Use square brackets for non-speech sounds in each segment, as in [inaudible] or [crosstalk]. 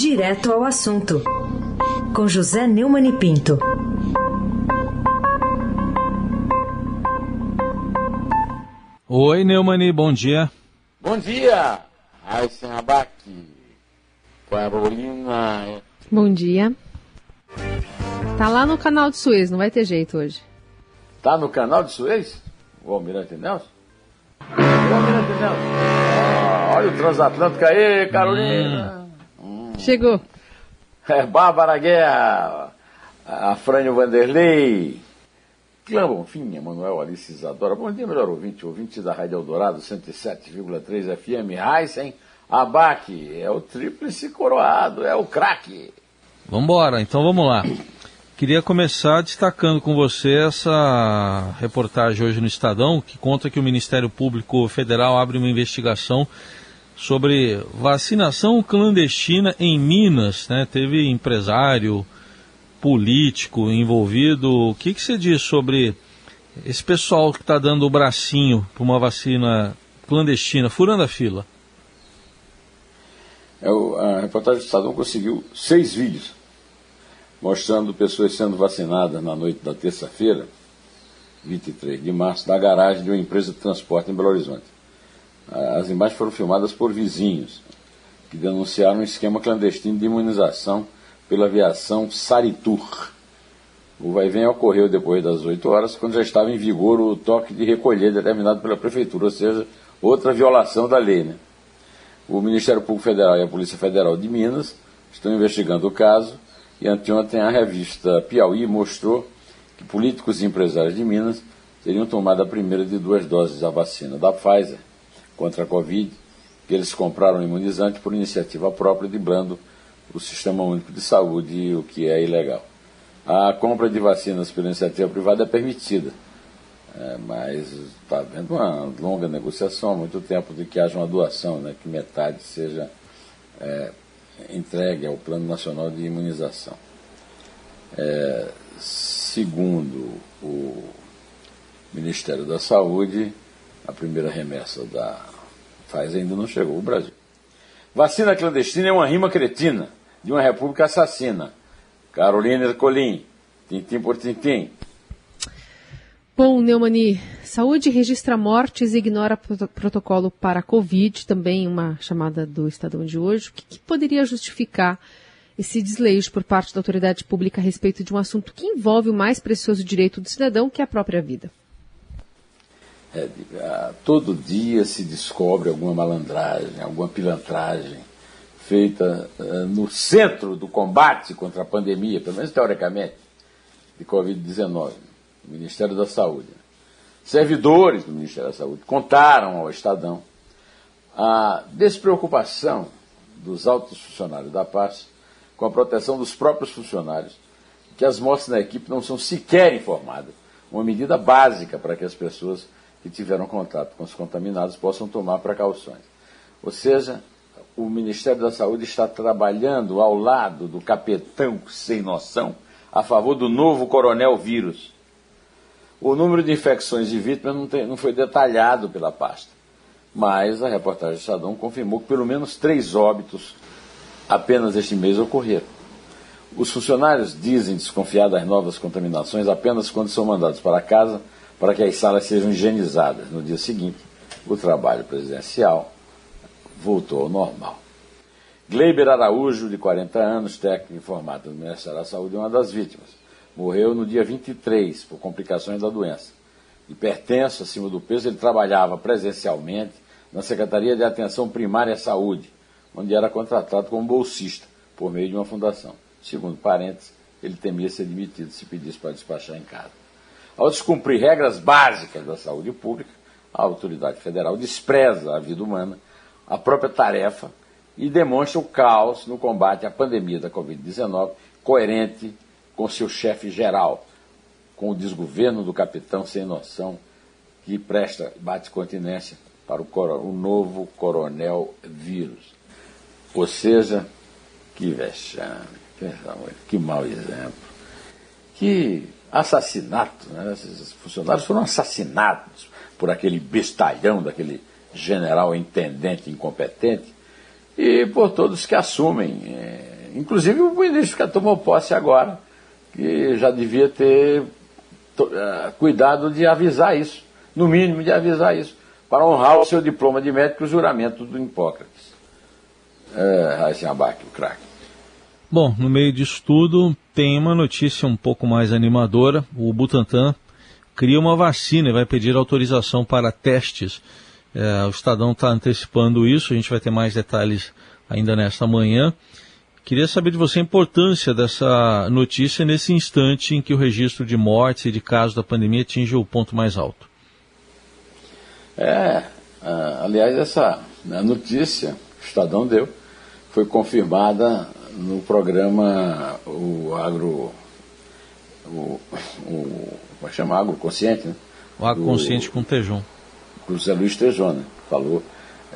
Direto ao assunto, com José Neumann e Pinto. Oi, Neumani, bom dia. Bom dia, Aysen Abac, Carolina. Bom dia. Tá lá no canal de Suez, não vai ter jeito hoje. Tá no canal de Suez? O Almirante Nelson? O Almirante Nelson. Ah, olha o transatlântico aí, Carolina. Hum. Chegou. É, Bárbara Guerra, a Frânio Vanderlei, Clã Bonfim, Manuel Alice Isadora. Bom dia, melhor ouvinte, ouvinte da Rádio Eldorado 107,3 FM. Heisen Abac, é o tríplice coroado, é o craque. Vambora, então vamos lá. Queria começar destacando com você essa reportagem hoje no Estadão, que conta que o Ministério Público Federal abre uma investigação sobre vacinação clandestina em Minas. Né? Teve empresário, político envolvido. O que, que você diz sobre esse pessoal que está dando o bracinho para uma vacina clandestina, furando a fila? É, a reportagem do Estadão conseguiu seis vídeos mostrando pessoas sendo vacinadas na noite da terça-feira, 23 de março, da garagem de uma empresa de transporte em Belo Horizonte. As imagens foram filmadas por vizinhos, que denunciaram um esquema clandestino de imunização pela aviação Saritur. O vai-vem ocorreu depois das 8 horas, quando já estava em vigor o toque de recolher determinado pela Prefeitura, ou seja, outra violação da lei. Né? O Ministério Público Federal e a Polícia Federal de Minas estão investigando o caso e anteontem a revista Piauí mostrou que políticos e empresários de Minas teriam tomado a primeira de duas doses da vacina da Pfizer contra a Covid, que eles compraram imunizante por iniciativa própria, driblando o Sistema Único de Saúde, o que é ilegal. A compra de vacinas pela iniciativa privada é permitida, é, mas está havendo uma longa negociação muito tempo de que haja uma doação, né, que metade seja é, entregue ao Plano Nacional de Imunização. É, segundo o Ministério da Saúde, a primeira remessa da Pfizer ainda não chegou ao Brasil. Vacina clandestina é uma rima cretina de uma república assassina. Carolina Ercolim, tintim por tintim. Bom, Neumani, saúde registra mortes e ignora protocolo para a Covid, também uma chamada do Estadão de hoje. O que, que poderia justificar esse desleixo por parte da autoridade pública a respeito de um assunto que envolve o mais precioso direito do cidadão, que é a própria vida? É, todo dia se descobre alguma malandragem, alguma pilantragem feita uh, no centro do combate contra a pandemia, pelo menos teoricamente, de Covid-19 do Ministério da Saúde. Servidores do Ministério da Saúde contaram ao Estadão a despreocupação dos altos funcionários da paz com a proteção dos próprios funcionários, que as mortes na equipe não são sequer informadas. Uma medida básica para que as pessoas que tiveram contato com os contaminados possam tomar precauções. Ou seja, o Ministério da Saúde está trabalhando ao lado do capetão sem noção a favor do novo coronel vírus o número de infecções de vítimas não, tem, não foi detalhado pela pasta, mas a reportagem do Estadão confirmou que pelo menos três óbitos apenas este mês ocorreram. Os funcionários dizem desconfiar das novas contaminações apenas quando são mandados para casa para que as salas sejam higienizadas. No dia seguinte, o trabalho presidencial voltou ao normal. Gleiber Araújo, de 40 anos, técnico informado do Ministério da Saúde, é uma das vítimas. Morreu no dia 23 por complicações da doença. Hipertenso, acima do peso, ele trabalhava presencialmente na Secretaria de Atenção Primária à Saúde, onde era contratado como bolsista por meio de uma fundação. Segundo parentes, ele temia ser demitido se pedisse para despachar em casa. Ao descumprir regras básicas da saúde pública, a autoridade federal despreza a vida humana, a própria tarefa e demonstra o caos no combate à pandemia da Covid-19, coerente com seu chefe geral, com o desgoverno do capitão sem noção que presta bate continência para o, o novo coronel vírus. Ou seja, que vexame, que, mau exemplo, que assassinato, né? esses funcionários foram assassinados por aquele bestalhão daquele general intendente incompetente e por todos que assumem, é, inclusive o ministro que tomou posse agora, que já devia ter uh, cuidado de avisar isso, no mínimo de avisar isso, para honrar o seu diploma de médico e o juramento do Hipócrates. É, Abac, o craque. Bom, no meio disso tudo, tem uma notícia um pouco mais animadora. O Butantan cria uma vacina e vai pedir autorização para testes. É, o Estadão está antecipando isso, a gente vai ter mais detalhes ainda nesta manhã. Queria saber de você a importância dessa notícia nesse instante em que o registro de mortes e de casos da pandemia atinge o ponto mais alto. É, aliás, essa notícia que o Estadão deu foi confirmada no programa o agro o, o como é chama agroconsciente, né? O agroconsciente com Tejon. José Luiz Tejon, né? Falou,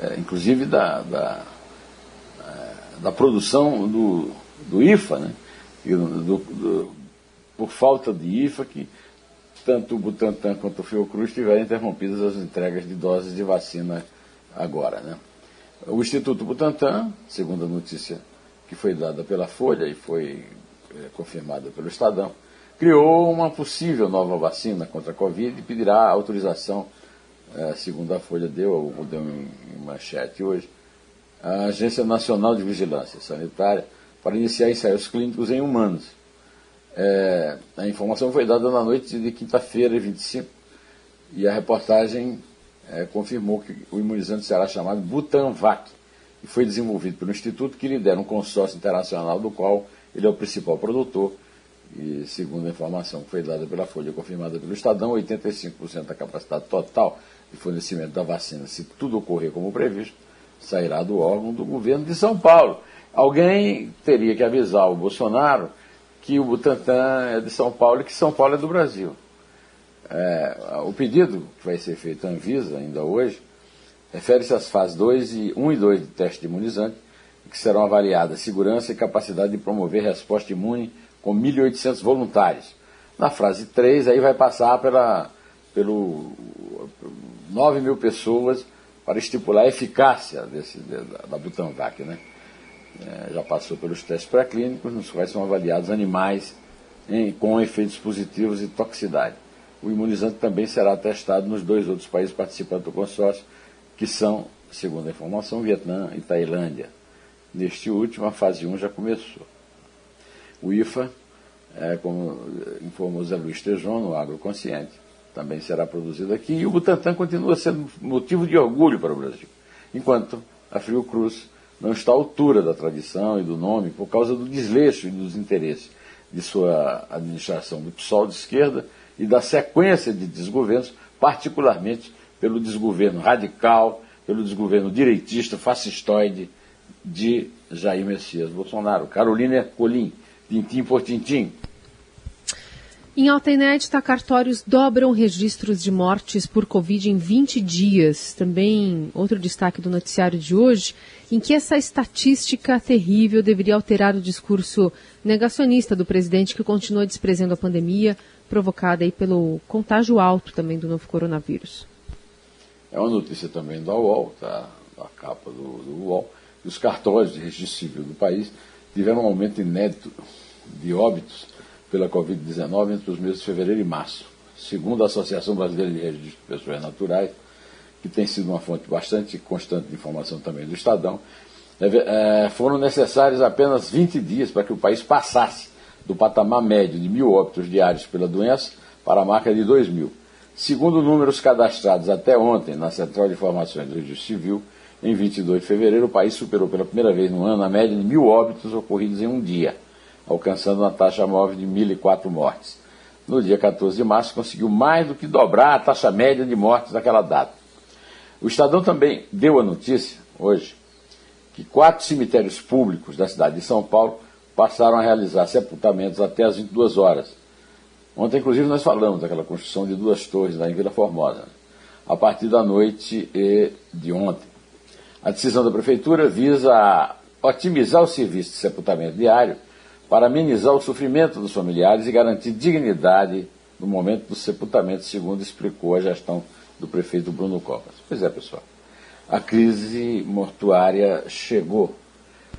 é, inclusive da, da, da produção do, do IFA, né? Do, do, por falta de IFA, que tanto o Butantan quanto o Fiocruz tiveram interrompidas as entregas de doses de vacina agora. Né? O Instituto Butantan, segundo a notícia que foi dada pela Folha e foi é, confirmada pelo Estadão, criou uma possível nova vacina contra a Covid e pedirá autorização, é, segundo a Folha deu, deu em, em manchete hoje, à Agência Nacional de Vigilância Sanitária para iniciar ensaios clínicos em humanos. É, a informação foi dada na noite de quinta-feira, 25, e a reportagem é, confirmou que o imunizante será chamado Butanvac e foi desenvolvido pelo Instituto que lidera um consórcio internacional do qual ele é o principal produtor e, segundo a informação que foi dada pela Folha confirmada pelo Estadão, 85% da capacidade total de fornecimento da vacina, se tudo ocorrer como previsto, sairá do órgão do governo de São Paulo. Alguém teria que avisar o Bolsonaro que o Butantan é de São Paulo e que São Paulo é do Brasil. É, o pedido que vai ser feito à Anvisa ainda hoje refere-se às fases 2 e 1 e 2 do teste de imunizante, que serão avaliadas segurança e capacidade de promover resposta imune com 1.800 voluntários. Na frase 3, aí vai passar pela, pelo 9 mil pessoas para estipular a eficácia desse, da Butanvac. Né? É, já passou pelos testes pré-clínicos, nos quais são avaliados animais em, com efeitos positivos e toxicidade. O imunizante também será testado nos dois outros países participantes do consórcio, que são, segundo a informação, Vietnã e Tailândia. Neste último, a fase 1 já começou. O IFA, é, como informou Zé Luiz Tejon, no Agroconsciente, também será produzido aqui, e o Butantan continua sendo motivo de orgulho para o Brasil, enquanto a Fiocruz não está à altura da tradição e do nome por causa do desleixo e dos interesses de sua administração do PSOL de esquerda e da sequência de desgovernos, particularmente pelo desgoverno radical, pelo desgoverno direitista, fascistoide de Jair Messias Bolsonaro. Carolina Ercolim, tintim por tintim. Em alta inédita, cartórios dobram registros de mortes por Covid em 20 dias. Também outro destaque do noticiário de hoje, em que essa estatística terrível deveria alterar o discurso negacionista do presidente que continua desprezando a pandemia, provocada aí pelo contágio alto também do novo coronavírus. É uma notícia também da UOL, tá? da capa do, do UOL, os cartórios de registro civil do país tiveram um aumento inédito de óbitos pela Covid-19 entre os meses de fevereiro e março. Segundo a Associação Brasileira de Registro de Pessoas Naturais, que tem sido uma fonte bastante constante de informação também do Estadão, é, foram necessários apenas 20 dias para que o país passasse do patamar médio de mil óbitos diários pela doença para a marca de 2 mil. Segundo números cadastrados até ontem na Central de Informações do Registro Civil, em 22 de fevereiro, o país superou pela primeira vez no ano a média de mil óbitos ocorridos em um dia, alcançando uma taxa móvel de 1.004 mortes. No dia 14 de março, conseguiu mais do que dobrar a taxa média de mortes daquela data. O Estadão também deu a notícia, hoje, que quatro cemitérios públicos da cidade de São Paulo passaram a realizar sepultamentos até às 22 horas. Ontem, inclusive, nós falamos daquela construção de duas torres lá em Vila Formosa, a partir da noite de ontem. A decisão da Prefeitura visa otimizar o serviço de sepultamento diário para amenizar o sofrimento dos familiares e garantir dignidade no momento do sepultamento, segundo explicou a gestão do prefeito Bruno Covas. Pois é, pessoal. a crise mortuária chegou,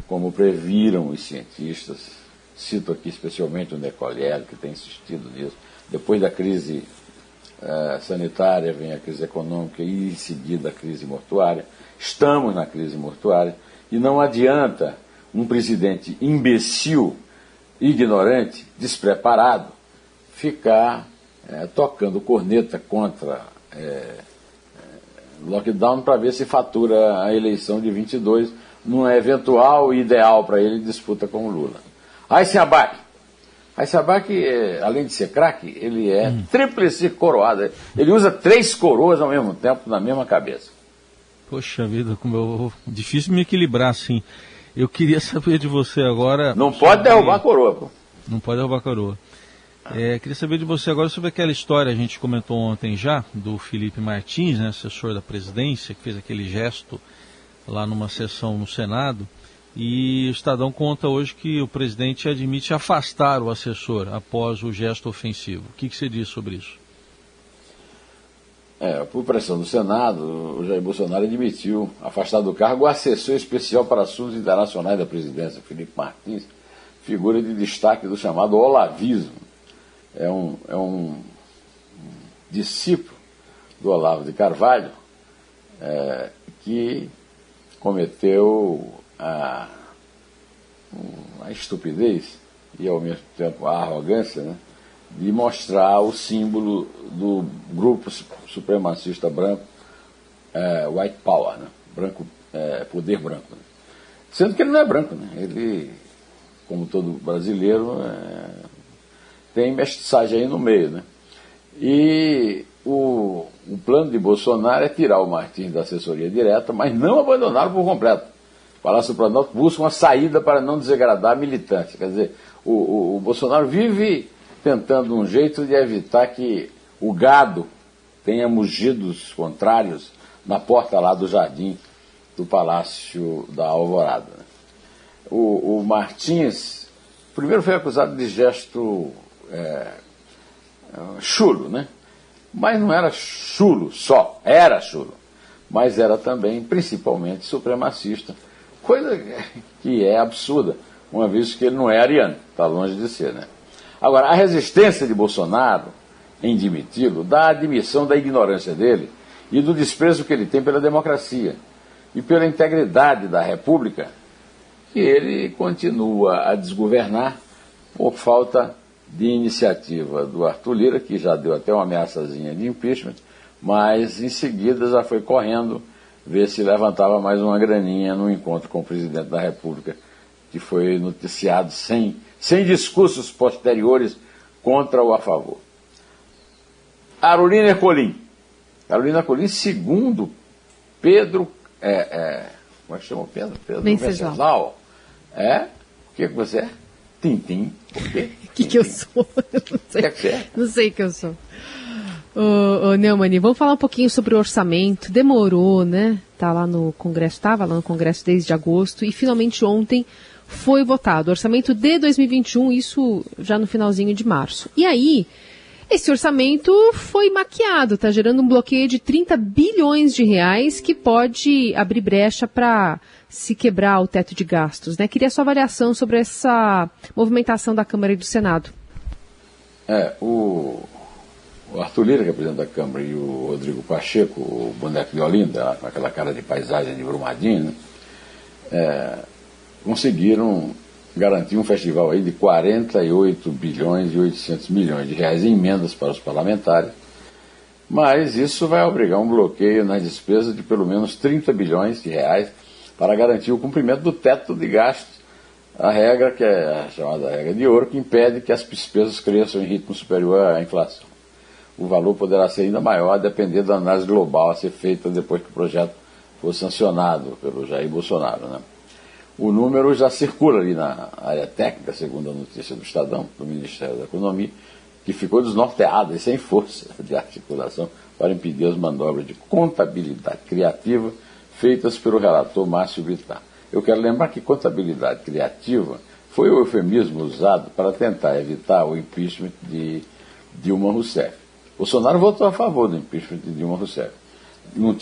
como previram os cientistas. Cito aqui especialmente o Necollier, que tem insistido nisso. Depois da crise uh, sanitária vem a crise econômica e em seguida a crise mortuária. Estamos na crise mortuária e não adianta um presidente imbecil, ignorante, despreparado, ficar é, tocando corneta contra é, lockdown para ver se fatura a eleição de 22 num eventual ideal para ele disputa com o Lula. Se abaque. Aí se abaque, além de ser craque, ele é hum. tríplice coroado. Ele usa três coroas ao mesmo tempo na mesma cabeça. Poxa vida, como eu... difícil me equilibrar assim. Eu queria [laughs] saber de você agora. Não sobre... pode derrubar a coroa, pô. Não pode derrubar a coroa. É, queria saber de você agora sobre aquela história, a gente comentou ontem já, do Felipe Martins, né, assessor da presidência, que fez aquele gesto lá numa sessão no Senado. E o Estadão conta hoje que o presidente admite afastar o assessor após o gesto ofensivo. O que, que você diz sobre isso? É, por pressão do Senado, o Jair Bolsonaro admitiu afastar do cargo o assessor especial para assuntos internacionais da presidência, Felipe Martins, figura de destaque do chamado olavismo é um, é um discípulo do Olavo de Carvalho é, que cometeu a, a estupidez e ao mesmo tempo a arrogância né, de mostrar o símbolo do grupo supremacista branco é, White Power, né, branco, é, poder branco. Né. Sendo que ele não é branco, né, ele, como todo brasileiro, é, tem mestiçagem aí no meio, né? E o, o plano de Bolsonaro é tirar o Martins da assessoria direta, mas não abandoná-lo por completo. Palácio do Planalto busca uma saída para não desagradar a militância. Quer dizer, o, o, o Bolsonaro vive tentando um jeito de evitar que o gado tenha mugidos contrários na porta lá do jardim do Palácio da Alvorada. O, o Martins, primeiro foi acusado de gesto é, chulo, né? Mas não era chulo só, era chulo, mas era também principalmente supremacista, coisa que é absurda, uma vez que ele não é ariano, está longe de ser, né? Agora, a resistência de Bolsonaro em demiti-lo dá a admissão da ignorância dele e do desprezo que ele tem pela democracia e pela integridade da República, que ele continua a desgovernar por falta de iniciativa do Arthur Lira, que já deu até uma ameaçazinha de impeachment, mas em seguida já foi correndo ver se levantava mais uma graninha no encontro com o presidente da República, que foi noticiado sem, sem discursos posteriores contra ou a favor. Carolina Ercolim. Carolina Ercolim, segundo Pedro. É, é, como é que chama Pedro? Pedro Venceslau. É? O que, que você é? Tintim. Por quê? O [laughs] que, que eu sou? Não sei. Que é? Não sei o que eu sou. Ô, ô vamos falar um pouquinho sobre o orçamento. Demorou, né? Tá lá no Congresso, estava lá no Congresso desde agosto e finalmente ontem foi votado. Orçamento de 2021, isso já no finalzinho de março. E aí, esse orçamento foi maquiado, está gerando um bloqueio de 30 bilhões de reais que pode abrir brecha para se quebrar o teto de gastos. Né? Queria sua avaliação sobre essa movimentação da Câmara e do Senado. É, o, Lira, que é presidente da Câmara, e o Rodrigo Pacheco, o boneco de Olinda, com aquela cara de paisagem de Brumadinho, né? é, conseguiram garantir um festival aí de 48 bilhões e 800 milhões de reais em emendas para os parlamentares, mas isso vai obrigar um bloqueio nas despesas de pelo menos 30 bilhões de reais para garantir o cumprimento do teto de gastos, a regra que é a chamada regra de ouro, que impede que as despesas cresçam em ritmo superior à inflação. O valor poderá ser ainda maior a depender da análise global a ser feita depois que o projeto for sancionado pelo Jair Bolsonaro. Né? O número já circula ali na área técnica, segundo a notícia do Estadão, do Ministério da Economia, que ficou desnorteada e sem força [laughs] de articulação para impedir as manobras de contabilidade criativa feitas pelo relator Márcio Vittar. Eu quero lembrar que contabilidade criativa foi o eufemismo usado para tentar evitar o impeachment de Dilma Rousseff. Bolsonaro votou a favor do impeachment de Dilma Rousseff.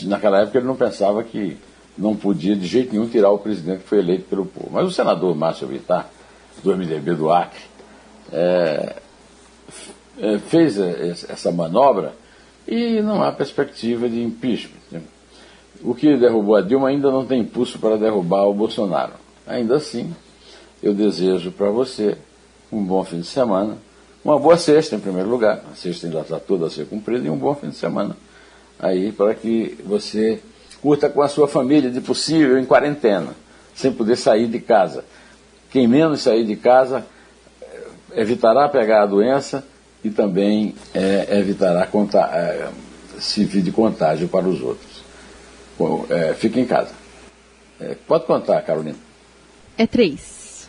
naquela época ele não pensava que não podia de jeito nenhum tirar o presidente que foi eleito pelo povo. Mas o senador Márcio Vittar, do MDB do Acre, é, é, fez essa manobra e não há perspectiva de impeachment. Né? O que derrubou a Dilma ainda não tem impulso para derrubar o Bolsonaro. Ainda assim, eu desejo para você um bom fim de semana, uma boa sexta em primeiro lugar, a sexta ainda está toda a ser cumprida, e um bom fim de semana aí para que você curta com a sua família, de possível, em quarentena, sem poder sair de casa. Quem menos sair de casa eh, evitará pegar a doença e também é, evitará é, servir de contágio para os outros. Bom, é, fique em casa. É, pode contar, Carolina. É três.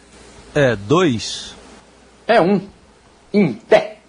É dois. É um. Em pé.